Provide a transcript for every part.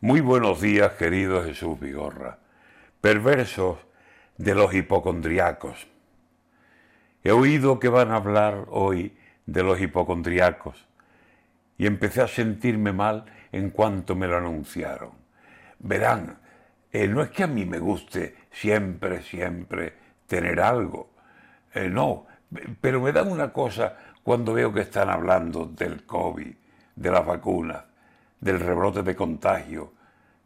Muy buenos días, querido Jesús Vigorra. Perversos de los hipocondriacos. He oído que van a hablar hoy de los hipocondriacos y empecé a sentirme mal en cuanto me lo anunciaron. Verán, eh, no es que a mí me guste siempre, siempre tener algo. Eh, no, pero me dan una cosa cuando veo que están hablando del COVID, de las vacunas, del rebrote de contagio,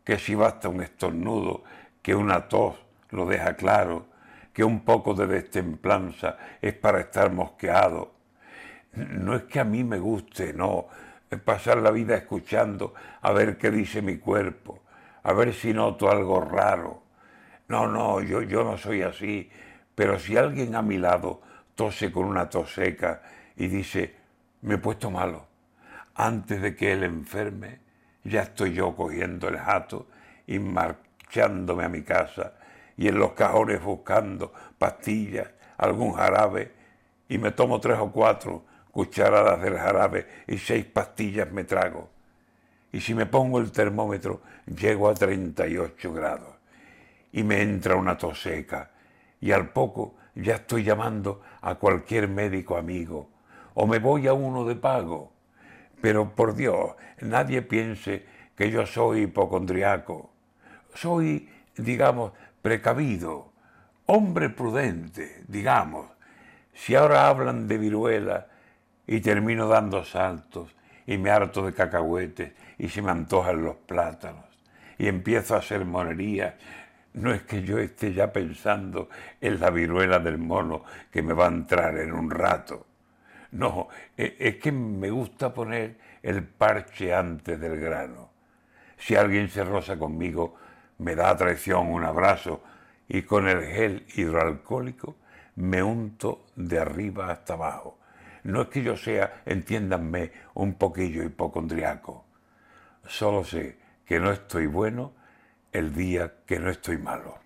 que si basta un estornudo, que una tos lo deja claro, que un poco de destemplanza es para estar mosqueado. No es que a mí me guste, no, pasar la vida escuchando a ver qué dice mi cuerpo, a ver si noto algo raro. No, no, yo, yo no soy así, pero si alguien a mi lado tose con una tos seca y dice, me he puesto malo, antes de que él enferme, ya estoy yo cogiendo el jato y marchándome a mi casa y en los cajones buscando pastillas, algún jarabe y me tomo tres o cuatro cucharadas del jarabe y seis pastillas me trago. Y si me pongo el termómetro llego a 38 grados y me entra una tos seca y al poco ya estoy llamando a cualquier médico amigo o me voy a uno de pago pero por Dios, nadie piense que yo soy hipocondriaco. Soy, digamos, precavido, hombre prudente, digamos. Si ahora hablan de viruela y termino dando saltos y me harto de cacahuetes y se me antojan los plátanos y empiezo a hacer monerías, no es que yo esté ya pensando en la viruela del mono que me va a entrar en un rato. No, e, es que me gusta poner el parche antes del grano. Si alguien se roza conmigo, me da traición un abrazo y con el gel hidroalcohólico me unto de arriba hasta abajo. No es que yo sea, entiéndanme, un poquillo hipocondriaco. Solo sé que no estoy bueno el día que no estoy malo.